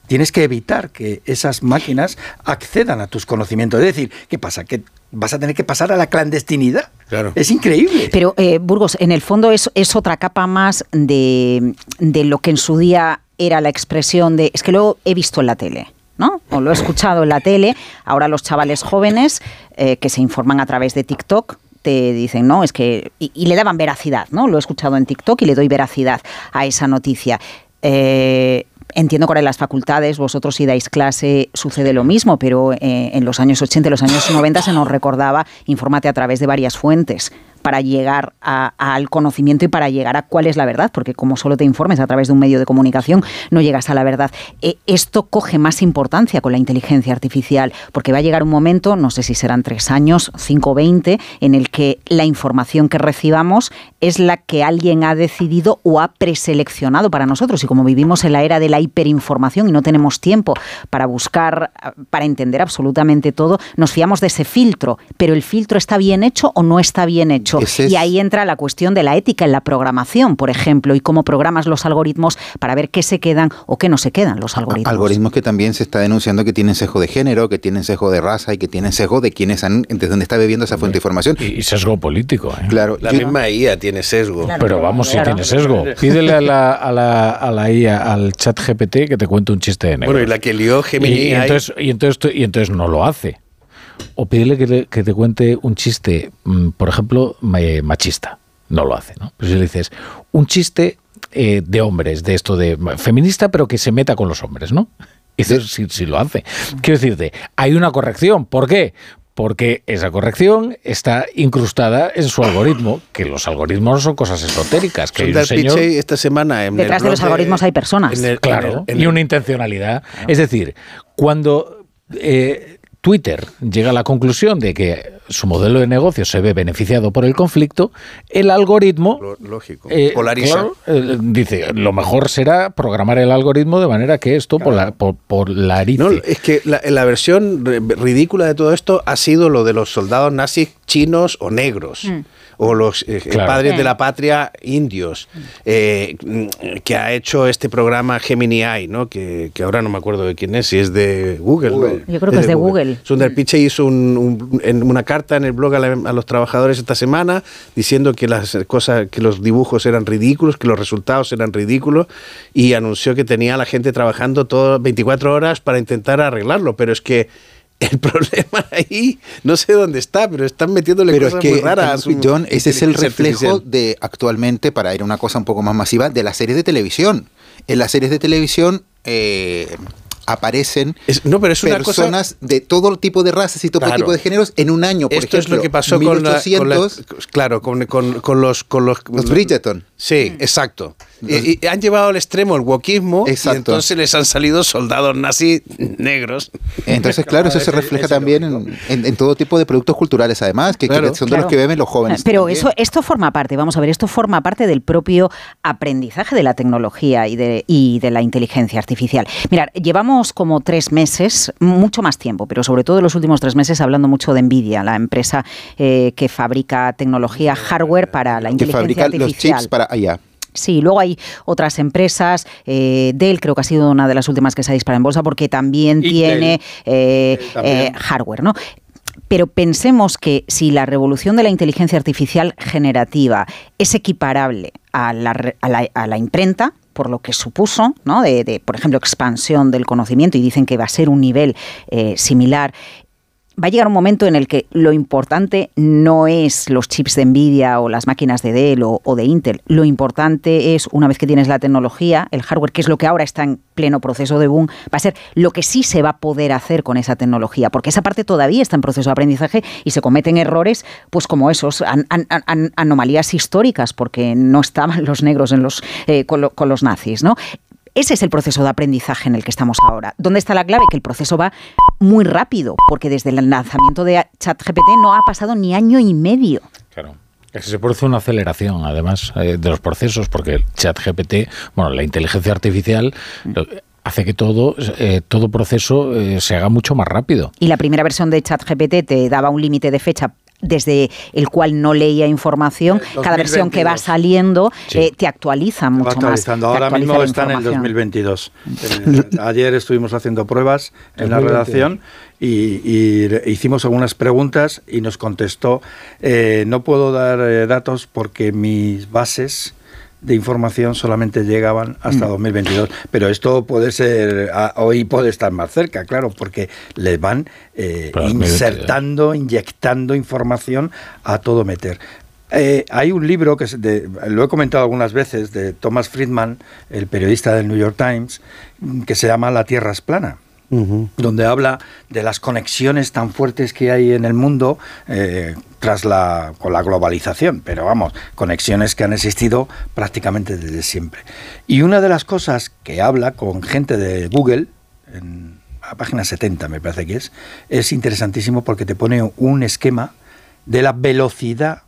tienes que evitar que esas máquinas accedan a tus conocimientos. Es decir, ¿qué pasa? Que vas a tener que pasar a la clandestinidad. Claro. Es increíble. Pero, eh, Burgos, en el fondo es, es otra capa más de, de lo que en su día era la expresión de. Es que lo he visto en la tele. ¿no? O lo he escuchado en la tele. Ahora los chavales jóvenes eh, que se informan a través de TikTok te dicen, no, es que. Y, y, le daban veracidad, ¿no? Lo he escuchado en TikTok y le doy veracidad a esa noticia. Eh, Entiendo que ahora en las facultades, vosotros si dais clase, sucede lo mismo, pero eh, en los años 80 y los años 90 se nos recordaba, infórmate a través de varias fuentes para llegar a, al conocimiento y para llegar a cuál es la verdad, porque como solo te informes a través de un medio de comunicación, no llegas a la verdad. Eh, esto coge más importancia con la inteligencia artificial, porque va a llegar un momento, no sé si serán tres años, cinco veinte, en el que la información que recibamos es la que alguien ha decidido o ha preseleccionado para nosotros. Y como vivimos en la era de la hiperinformación y no tenemos tiempo para buscar, para entender absolutamente todo, nos fiamos de ese filtro. Pero el filtro está bien hecho o no está bien hecho. Es... Y ahí entra la cuestión de la ética en la programación, por ejemplo, y cómo programas los algoritmos para ver qué se quedan o qué no se quedan los algoritmos. Algoritmos que también se está denunciando que tienen sesgo de género, que tienen sesgo de raza y que tienen sesgo de quienes han, de dónde está bebiendo esa fuente de información. Y, y sesgo político. ¿eh? Claro. La yo, misma IA tiene sesgo. Claro, Pero vamos, si claro. tiene sesgo. Pídele a la, a la, a la IA, al chat GPT, que te cuente un chiste de negro. Bueno, y la que lió Gemini. Y, y, entonces, y, entonces, y entonces no lo hace. O pídele que te, que te cuente un chiste, mm, por ejemplo, machista. No lo hace, ¿no? Pero si le dices un chiste eh, de hombres, de esto de feminista, pero que se meta con los hombres, ¿no? Y dices, sí, sí lo hace. Quiero decirte, hay una corrección. ¿Por qué? porque esa corrección está incrustada en su algoritmo, que los algoritmos no son cosas esotéricas. Que hay un señor, esta semana en Detrás de los algoritmos hay personas. En el, claro, en el, y una intencionalidad. No. Es decir, cuando eh, Twitter llega a la conclusión de que su modelo de negocio se ve beneficiado por el conflicto, el algoritmo lógico eh, polariza. Claro, eh, dice lo mejor será programar el algoritmo de manera que esto claro. por, por, polarice. No, es que la, la, versión ridícula de todo esto ha sido lo de los soldados nazis chinos o negros. Mm o los eh, claro. padres de la patria indios, eh, que ha hecho este programa Gemini AI, ¿no? Que, que, ahora no me acuerdo de quién es, si es de Google. Google. Yo creo que es, es de Google. Google. Sundar Pichai hizo un, un, en una carta en el blog a, la, a, los trabajadores esta semana diciendo que las cosas, que los dibujos eran ridículos, que los resultados eran ridículos y anunció que tenía a la gente trabajando todo 24 horas para intentar arreglarlo, pero es que el problema ahí, no sé dónde está, pero están metiéndole pero cosas es que, muy raras John, ese es el reflejo de actualmente, para ir a una cosa un poco más masiva, de las series de televisión. En las series de televisión eh, aparecen es, no, pero es personas cosa... de todo tipo de razas y todo claro. tipo de géneros en un año. Por Esto ejemplo, es lo que pasó 1800, con, la, con la, claro, con, con, con, los, con los, los Bridgerton. Sí, exacto. Y, y, han llevado al extremo el wokismo Exacto. y entonces les han salido soldados nazis negros. Entonces, claro, eso se refleja también en, en, en, todo tipo de productos culturales, además, que, claro, que son de claro. los que beben los jóvenes. Pero también. eso, esto forma parte, vamos a ver, esto forma parte del propio aprendizaje de la tecnología y de, y de la inteligencia artificial. Mirad, llevamos como tres meses, mucho más tiempo, pero sobre todo en los últimos tres meses hablando mucho de Nvidia, la empresa eh, que fabrica tecnología hardware para la inteligencia que fabrica artificial. Los chips para allá. Sí, luego hay otras empresas, eh, Dell creo que ha sido una de las últimas que se ha disparado en bolsa porque también y tiene eh, también. Eh, hardware, ¿no? Pero pensemos que si la revolución de la inteligencia artificial generativa es equiparable a la, a la, a la imprenta, por lo que supuso, ¿no? de, de, por ejemplo, expansión del conocimiento, y dicen que va a ser un nivel eh, similar, va a llegar un momento en el que lo importante no es los chips de Nvidia o las máquinas de Dell o, de Intel. Lo importante es, una vez que tienes la tecnología, el hardware, que es lo que ahora está en pleno proceso de boom, va a ser lo que sí se va a poder hacer con esa tecnología, porque esa parte todavía está en proceso de aprendizaje y se cometen errores, pues como esos, an, an, anomalías históricas, porque no estaban los negros en los, eh, con, lo, con los nazis, ¿no? Ese es el proceso de aprendizaje en el que estamos ahora. ¿Dónde está la clave? Que el proceso va muy rápido, porque desde el lanzamiento de ChatGPT no ha pasado ni año y medio. Claro. Es que se produce una aceleración, además, eh, de los procesos, porque el chat GPT, bueno, la inteligencia artificial lo- hace que todo, eh, todo proceso eh, se haga mucho más rápido. Y la primera versión de ChatGPT te daba un límite de fecha desde el cual no leía información. Cada versión que va 2022. saliendo Sí. eh, te actualiza Va mucho más. actualizando. Ahora actualiza mismo está en el información. 2022. Eh, ayer estuvimos haciendo pruebas en la 2022. redacción y, hicimos algunas preguntas y nos contestó, eh, no puedo dar eh, datos porque mis bases de información solamente llegaban hasta Mm. 2022. Pero esto puede ser, ah, hoy puede estar más cerca, claro, porque le van eh, Para 2022. insertando, inyectando información a todo meter. Eh, hay un libro que es de- lo he comentado algunas veces de Thomas Friedman, el periodista del New York Times, mm, que se llama La Tierra es plana donde habla de las conexiones tan fuertes que hay en el mundo eh, tras la, con la globalización, pero vamos, conexiones que han existido prácticamente desde siempre. Y una de las cosas que habla con gente de Google, en la página 70 me parece que es, es interesantísimo porque te pone un esquema de la velocidad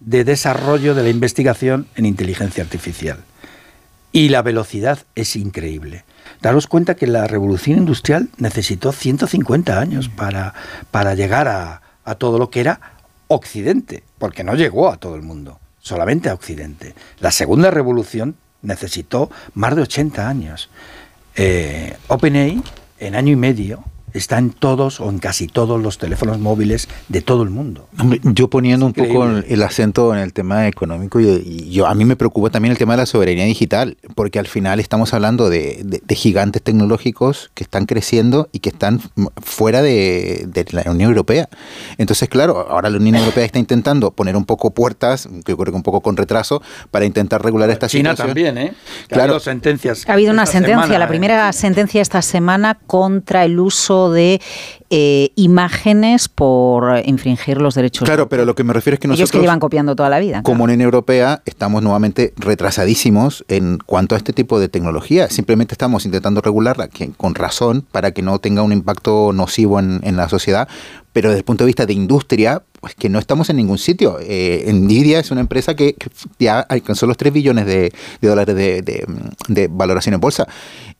de desarrollo de la investigación en inteligencia artificial. Y la velocidad es increíble. Daros cuenta que la revolución industrial necesitó 150 años para, para llegar a, a todo lo que era Occidente, porque no llegó a todo el mundo, solamente a Occidente. La segunda revolución necesitó más de 80 años. Eh, OpenAI, en año y medio, está en todos o en casi todos los teléfonos móviles de todo el mundo. Yo poniendo un poco el acento en el tema económico, y, y yo a mí me preocupa también el tema de la soberanía digital, porque al final estamos hablando de, de- de gigantes tecnológicos que están creciendo y que están fuera de, de la Unión Europea. Entonces, claro, ahora la Unión Europea está intentando poner un poco puertas, que yo creo que un poco con retraso, para intentar regular esta China situación. también, ¿eh? Claro. Ha habido sentencias. Ha habido una sentencia, semana, la ¿eh? primera sentencia esta semana contra el uso de eh, imágenes por infringir los derechos. Claro, pero lo que me refiero es que Ellos que nosotros... llevan copiando toda la vida. Como Unión Europea estamos nuevamente retrasadísimos en cuanto a este tipo de tecnología. Simplemente estamos intentando regularla que- con razón para que no tenga un impacto nocivo en, en la sociedad, pero desde el punto de vista de industria, pues que no estamos en ningún sitio. Eh, Nvidia es una empresa que, que ya alcanzó los 3 billones de, de dólares de, de- de valoración en bolsa.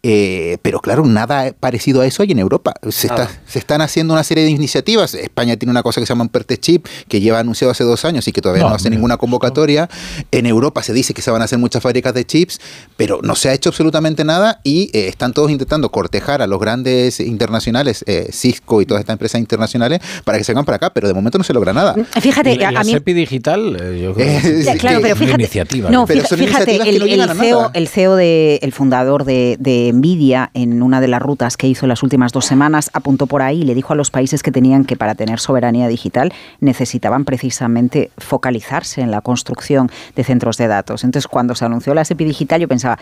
Eh, pero claro, nada parecido a eso hay en Europa. Se, está- Nada. se están haciendo una serie de iniciativas. España tiene una cosa que se llama un PERTE Chip, que lleva anunciado hace dos años y que todavía no, No, hace mira, ninguna convocatoria. En Europa se dice que se van a hacer muchas fábricas de chips, pero no se ha hecho absolutamente nada y eh, están todos intentando cortejar a los grandes internacionales, eh, Cisco y todas estas empresas internacionales, para que se vengan para acá, pero de momento no se logra nada. Fíjate, Y la, a, la a mí SEPI digital, yo creo que Ya, sí, claro, que pero es una fíjate, iniciativa. no, Pero fíjate, el, no CEO, el CEO de, el fundador de, de Nvidia, en una de las rutas que hizo las últimas dos semanas, apuntó por ahí y le dijo a los países que tenían que para tener soberanía digital necesitaban precisamente focalizarse en la construcción de centros de datos. Entonces, cuando se anunció la SEPI digital, yo pensaba,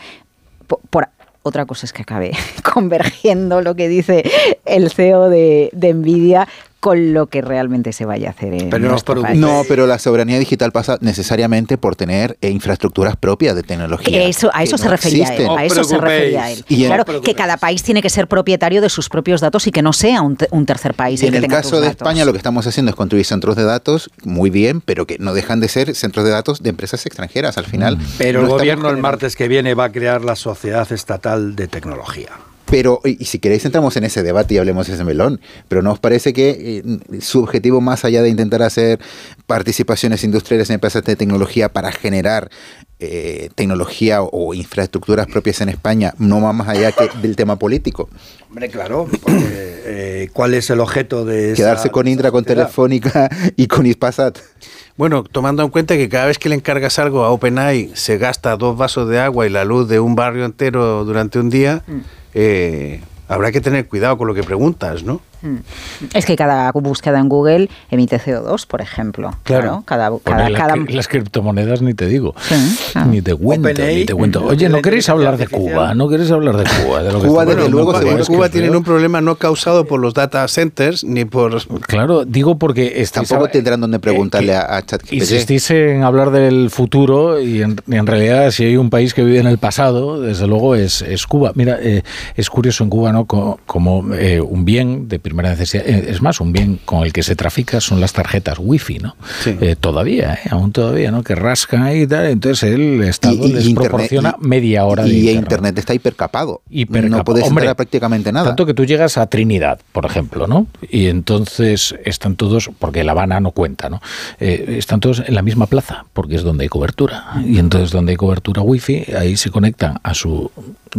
po- por, otra cosa es que acabe convergiendo lo que dice el CEO de, de Nvidia con lo que realmente se vaya a hacer en Pero no. No, pero la soberanía digital pasa necesariamente por tener eh, infraestructuras propias de tecnología. Que eso, a que eso no se refería existen. él. A eso se refería él. Y en- claro, No que cada país tiene que ser propietario de sus propios datos y que no sea un, te- un tercer país. Y en que el caso de datos. España lo que estamos haciendo es construir centros de datos, muy bien, pero que no dejan de ser centros de datos de empresas extranjeras al final. Pero No el gobierno el martes que viene va a crear la Sociedad Estatal de Tecnología. Pero, y, y si queréis entramos en ese debate y hablemos de ese melón, pero ¿no os parece que eh, su objetivo más allá de intentar hacer participaciones industriales en empresas de tecnología para generar eh, tecnología o, infraestructuras propias en España no va más allá que del tema político? Hombre, claro, porque eh, ¿cuál es el objeto de esa- Quedarse con Indra, con sociedad? Telefónica y con Ispasat. Bueno, tomando en cuenta que cada vez que le encargas algo a OpenAI se gasta dos vasos de agua y la luz de un barrio entero durante un día, eh, habrá que tener cuidado con lo que preguntas, ¿no? Es que cada búsqueda en Google emite CO2, por ejemplo. Claro. Cada, cada, las, cada- las criptomonedas ni te digo. Sí, claro. Ni te cuento, ni te cuento. Oye, ¿no queréis hablar de Cuba? ¿No queréis hablar de Cuba? De lo que Cuba, desde luego, Cuba creo- tiene un problema no causado por los data centers ni por... Claro, digo porque estáis Tampoco hab- tendrán donde eh, preguntarle que a, a ChatGPT. Insistís en hablar del futuro y en, y en realidad si hay un país que vive en el pasado, desde luego es, es Cuba. Mira, eh, es curioso en Cuba, ¿no? Co- Como, eh, un bien de primera necesidad. Eh, Es más, un bien con el que se trafica son las tarjetas wifi, ¿no? Sí. Eh, todavía, ¿eh? aún todavía, ¿no? Que rascan ahí y tal. Entonces el Estado Y- y les internet- proporciona y- media hora de y internet. internet está hipercapado. Hipercapado. No puedes Hombre, entrar a prácticamente nada. Tanto que tú llegas a Trinidad, por ejemplo, ¿no? Y entonces están todos, porque La Habana no cuenta, ¿no? Eh, están todos en la misma plaza, porque es donde hay cobertura. Y entonces donde hay cobertura wifi, ahí se conectan a su...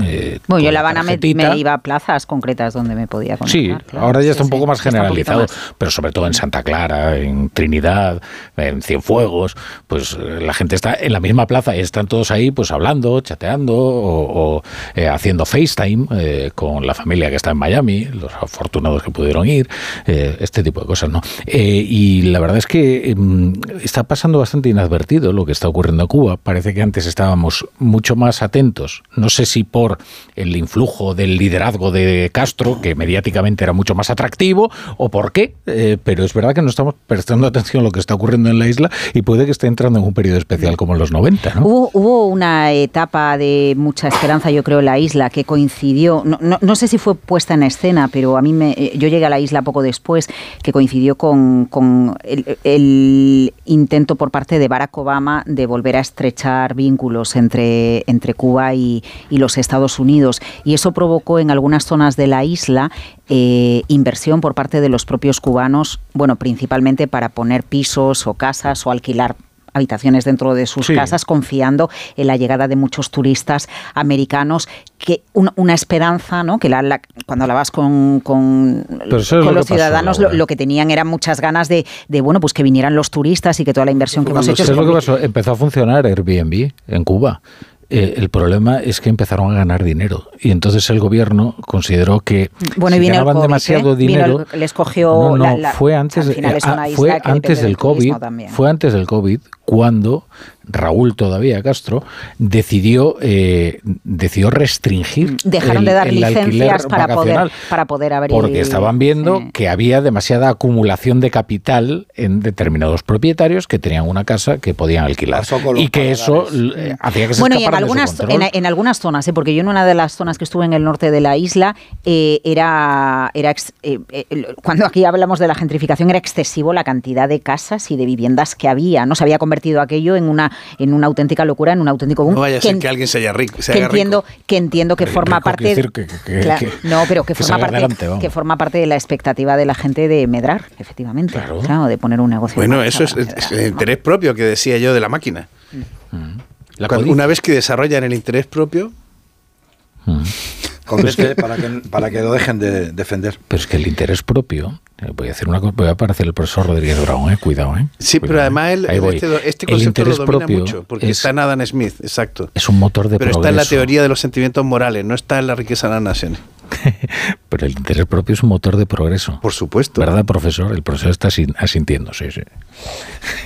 eh, Bueno, yo La Habana me, iba a plazas concretas donde me podía conectar. Sí, claro. ahora ya Sí, está un sí, poco más generalizado, más. pero sobre todo en Santa Clara, en Trinidad, en Cienfuegos, pues eh, la gente está en la misma plaza y están todos ahí pues hablando, chateando o, o, eh, haciendo FaceTime eh, con la familia que está en Miami, los afortunados que pudieron ir, eh, este tipo de cosas, ¿no? Eh, y la verdad es que mm, está pasando bastante inadvertido lo que está ocurriendo en Cuba. Parece que antes estábamos mucho más atentos, no sé si por el influjo del liderazgo de Castro, que mediáticamente era mucho más atractivo, o por qué, eh, pero es verdad que no estamos prestando atención a lo que está ocurriendo en la isla y puede que esté entrando en un periodo especial como en los 90, ¿no? Hubo, hubo una etapa de mucha esperanza, yo creo, en la isla que coincidió, no, no, no sé si fue puesta en escena, pero a mí me, eh, yo llegué a la isla poco después, que coincidió con, con el, el intento por parte de Barack Obama de volver a estrechar vínculos entre, entre Cuba y, y los Estados Unidos. Y eso provocó en algunas zonas de la isla eh, inversión por parte de los propios cubanos, bueno, principalmente para poner pisos o casas o alquilar habitaciones dentro de sus Sí. casas, confiando en la llegada de muchos turistas americanos, que un- una esperanza, ¿no? Que la- la- cuando hablabas con, con, es lo los pasó, ciudadanos, lo, que tenían eran muchas ganas de, de, bueno, pues que vinieran los turistas y que toda la inversión que hemos hecho ¿Sabes se lo que pasó? Empezó a funcionar Airbnb en Cuba. Eh, el problema es que empezaron a ganar dinero y entonces el gobierno consideró que Bueno, si ganaban COVID, demasiado ¿eh? Dinero el- les cogió no, no, la- la- fue antes fue antes del COVID fue antes del COVID cuando Raúl todavía Castro decidió eh, decidió restringir Dejaron el- de dar licencias para poder, para poder abrir. Porque estaban viendo Sí. que había demasiada acumulación de capital en determinados propietarios que tenían una casa que podían alquilar. Y que eso eh, hacía que se Bueno, y en escaparan de su algunas, en, en algunas zonas, ¿eh? porque yo en una de las zonas que estuve en el norte de la isla, eh, era, era ex- eh, eh, cuando aquí hablamos de la gentrificación, era excesivo la cantidad de casas y de viviendas que había. ¿no? Se había convertido aquello en una, en una auténtica locura, en un auténtico boom. No vaya a que ser en- que alguien se haya rico. Se que haga entiendo rico. que entiendo que forma parte decir que- que- que- Claro, que- no pero que, que forma parte adelante, que forma parte de la expectativa de la gente de medrar efectivamente Claro. claro, de poner un negocio en Bueno, eso es, para es medrar, el ¿no? interés propio que decía yo de la máquina. La Cuando- una vez que desarrollan el interés propio, Mm. Conteste para que, para que lo dejen de defender. Pero es que el interés propio, eh, voy a hacer una cosa, voy a parecer el profesor Rodríguez Brown, eh, cuidado, eh. sí, pero Cuidado, además eh. el- Ahí el- este, este El concepto lo interés domina propio mucho, porque es, está en Adam Smith, exacto. es un motor de Pero está en la teoría de los sentimientos morales, no está en la riqueza de las naciones. Pero el interés propio es un motor de progreso. Por supuesto. ¿Verdad, profesor? El profesor está asin- asintiendo, sí, sí.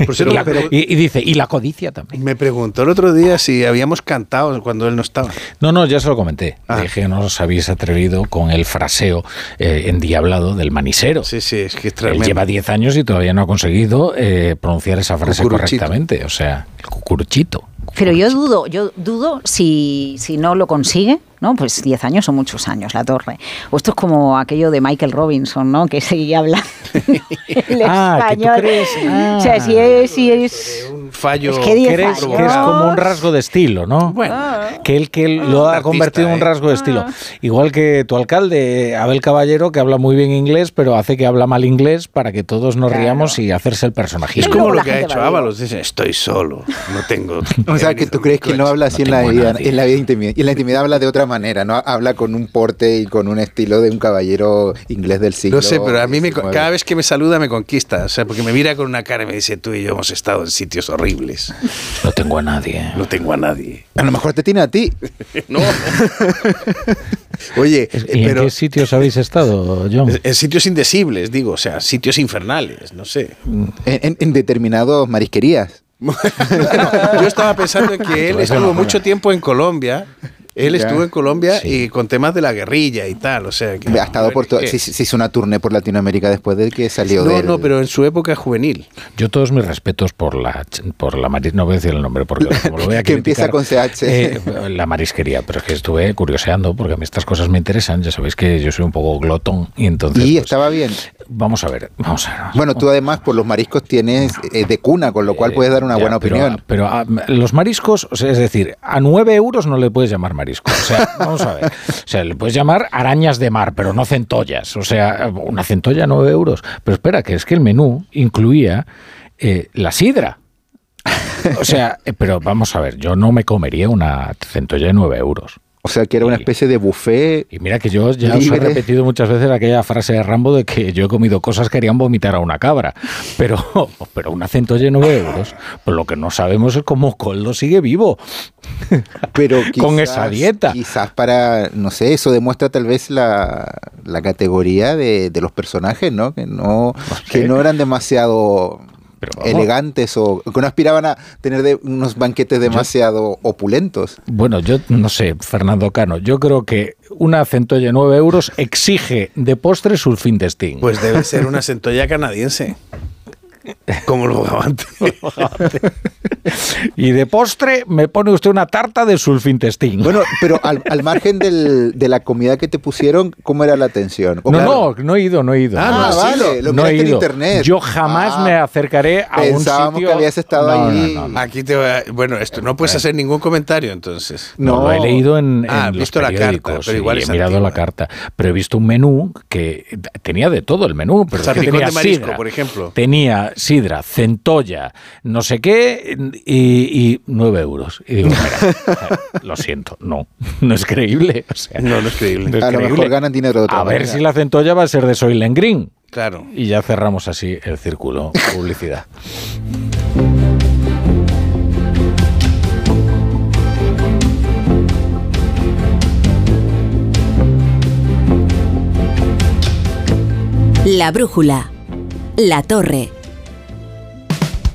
Por cierto, Y la- pero- y, y dice, y la codicia también. Me preguntó el otro día si habíamos cantado cuando él no estaba. No, no, ya se lo comenté. Ah. Dije que no os habéis atrevido con el fraseo eh, endiablado del manisero. Sí, sí, es que es Él tremendo. lleva 10 años y todavía no ha conseguido eh, pronunciar esa frase Cucuruchito. correctamente. O sea, el cucuruchito. Pero yo dudo, yo dudo si, si no lo consigue, ¿no? Pues 10 años son muchos años, la torre. O esto es como aquello de Michael Robinson, ¿no? Que seguía hablando el Ah, que tú español. crees, O sea, si es, si es Un fallo. Es que 10 ¿Crees años. que es como un rasgo de estilo, no? Bueno. Que él que él lo ha artista, convertido en un ¿eh? rasgo de estilo. Igual que tu alcalde, Abel Caballero, que habla muy bien inglés, pero hace que habla mal inglés para que todos nos Claro. riamos y hacerse el personaje. Es como lo que ha hecho Ábalos. Dice, estoy solo, no tengo... O sea, que tú crees que no habla así No en, la vida, nadie. en la vida intimida. Y en la intimidad habla de otra manera, ¿no? Habla con un porte y con un estilo de un caballero inglés del siglo No sé, pero a mí me, cada vez que me saluda me conquista. O sea, porque me mira con una cara y me dice, tú y yo hemos estado en sitios horribles. No tengo a nadie. No tengo a nadie. A lo mejor te tiene a ti. No. Oye, eh, ¿Y en pero qué sitios habéis estado, John? en sitios indecibles, digo, o sea, sitios infernales, no sé. En, en- en determinados marisquerías. Bueno, yo estaba pensando en que él estuvo mucho tiempo en Colombia Él Ya. estuvo en Colombia Sí. y con temas de la guerrilla y tal, o sea que... Ha estado por todo. que- Se, se hizo una tournée por Latinoamérica después de que salió No, del- no, pero en su época juvenil. Yo todos mis respetos por la por la maris, no voy a decir el nombre porque como lo voy a Que empieza criticar, con CH. eh, la marisquería, pero es que estuve curioseando porque a mí estas cosas me interesan, ya sabéis que yo soy un poco glotón y entonces Y pues, estaba bien. Vamos a ver, vamos a ver. Bueno, tú además por los mariscos tienes eh, de cuna, con lo cual puedes dar una buena pero- opinión. Pero, a- los mariscos, o sea, es decir, a 9 euros no le puedes llamar marisco. O sea, vamos a ver. O sea, le puedes llamar arañas de mar, pero no centollas. O sea, una centolla a 9 euros. Pero espera, que es que el menú incluía eh, la sidra. O sea, eh, pero vamos a ver, yo no me comería una centolla de 9 euros. O sea, que era una especie de buffet. Y mira que yo ya os he Libre. repetido muchas veces aquella frase de Rambo de que yo he comido cosas que harían vomitar a una cabra. Pero, pero una centolla de 9 euros, pues lo que no sabemos es cómo Coldo sigue vivo. Pero Con quizás- esa dieta. Quizás para, no sé, eso demuestra tal vez la, la categoría de, de los personajes, ¿no? Que no, que no eran demasiado Pero elegantes o que no aspiraban a tener de- unos banquetes demasiado opulentos. Bueno, yo no sé, Fernando Cano, yo creo que una centolla de 9 euros exige de postre sulfintestín. Pues debe ser una centolla canadiense. Como lo antes. y de postre me pone usted una tarta de sulfintestín. Bueno, pero al, al margen del- de la comida que te pusieron, ¿cómo era la atención? No, claro, no, no he ido, no he ido. Ah, Ah, no, vale, lo no he miraste en ido. internet. Yo jamás Ah, me acercaré a un pensábamos sitio. que habías estado No, ahí. no, no, no. Aquí te voy a- Bueno, esto no puedes hacer ningún comentario entonces. No, No. lo he leído en, Ah, en has los visto la carta, pero igual he mirado antigua. la carta. Pero he visto un menú que tenía de todo el menú, pero es que Salpicón tenía de marisco, sidra, por ejemplo. Tenía sidra, centolla, no sé qué, y, y 9 euros. Y digo, mira, lo siento, no, no es creíble. o sea, No, no es creíble. no es a lo mejor ganan dinero de otra A ver si la centolla va a ser de Soylent Green. Claro. Y ya cerramos así el círculo publicidad. La brújula. La torre.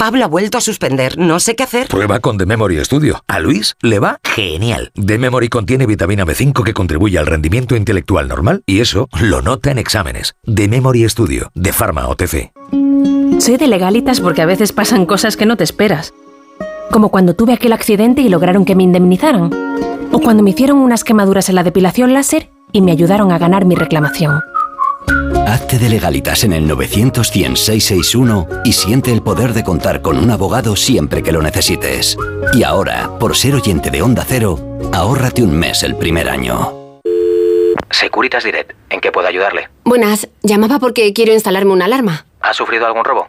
Pablo ha vuelto a suspender. No sé qué hacer. Prueba con The Memory Studio. A Luis le va genial. The Memory contiene vitamina B5 que contribuye al rendimiento intelectual normal y eso lo nota en exámenes. The Memory Studio, de Pharma OTC. Soy de legalitas porque a veces pasan cosas que no te esperas. Como cuando tuve aquel accidente y lograron que me indemnizaran. O cuando me hicieron unas quemaduras en la depilación láser y me ayudaron a ganar mi reclamación. Hazte de legalitas en el 900 661 y siente el poder de contar con un abogado siempre que lo necesites. Y ahora, por ser oyente de Onda Cero, ahórrate un mes el primer año. Securitas Direct, ¿en qué puedo ayudarle? Buenas, llamaba porque quiero instalarme una alarma. ¿Ha sufrido algún robo?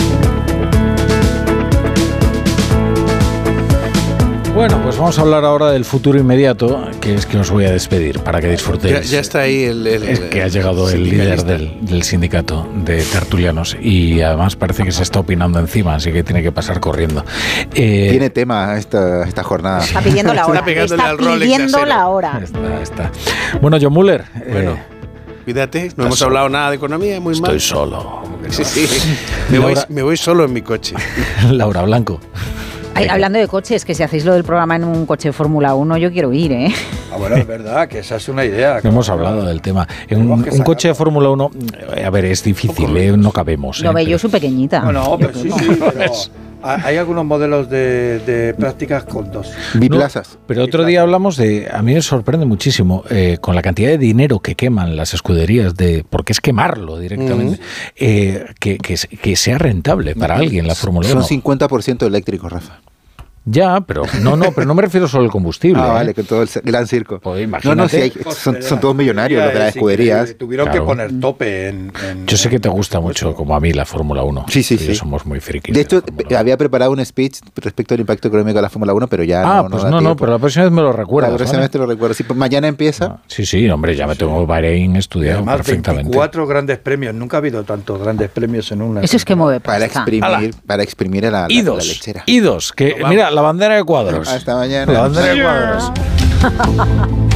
Bueno, pues vamos a hablar ahora del futuro inmediato, que es que os voy a despedir para que disfrutéis. Ya, ya está ahí el. el- Es que ha llegado el líder del, del sindicato de tertulianos y además parece que se está opinando encima, así que tiene que pasar corriendo. Eh, Tiene tema esta, esta jornada. Está pidiendo la hora. Está Está pidiendo la hora. Está, está. Bueno, John Muller. eh, Bueno, cuídate, no hemos hablado nada de economía, muy mal. estoy solo. Sí, sí. Me voy, Laura- me voy solo en mi coche. Laura Blanco. Ay, hablando de coches, que si hacéis lo del programa en un coche de Fórmula 1, yo quiero ir, ¿eh? Ah, bueno, es verdad que esa es una idea. No hemos hablado del tema. En un, un coche de Fórmula 1, eh, a ver, es difícil, eh, no cabemos. Lo eh, ve, pero- yo soy pequeñita. No, no, pero sí, sí, pero, Hay algunos modelos de, de prácticas con dos. Biplazas. Pero otro día hablamos de, a mí me sorprende muchísimo, eh, con la cantidad de dinero que queman las escuderías, de porque es quemarlo directamente, eh, que, que sea rentable para alguien la Fórmula 1. Son 50% eléctricos, Rafa. Ya, pero no, no, pero no me refiero solo al combustible. Ah, ¿eh? vale, con todo el gran circo. no, no, imagínate. sí, hay- son, son todos millonarios los de las Es escuderías. Tuvieron Claro. que poner tope en. en- Yo sé que te gusta mucho, como a mí, la Fórmula 1. Sí, sí, y sí. somos muy frikis. De hecho, pe- había preparado un speech respecto al impacto económico de la Fórmula 1, pero ya Ah, no, pues no, no, tiempo. pero la próxima vez me lo recuerdas. La próxima ¿vale? vez te lo recuerdo. Sí, pues mañana empieza. Sí, sí, hombre, ya me tengo Bahrein estudiado Además, perfectamente. 24 grandes premios. Nunca ha habido tantos grandes premios en una. Eso es que mueve Para exprimir, para exprimir la, la- la Idos, lechera. idos, que mira, la bandera de cuadros. Hasta mañana. La bandera de cuadros.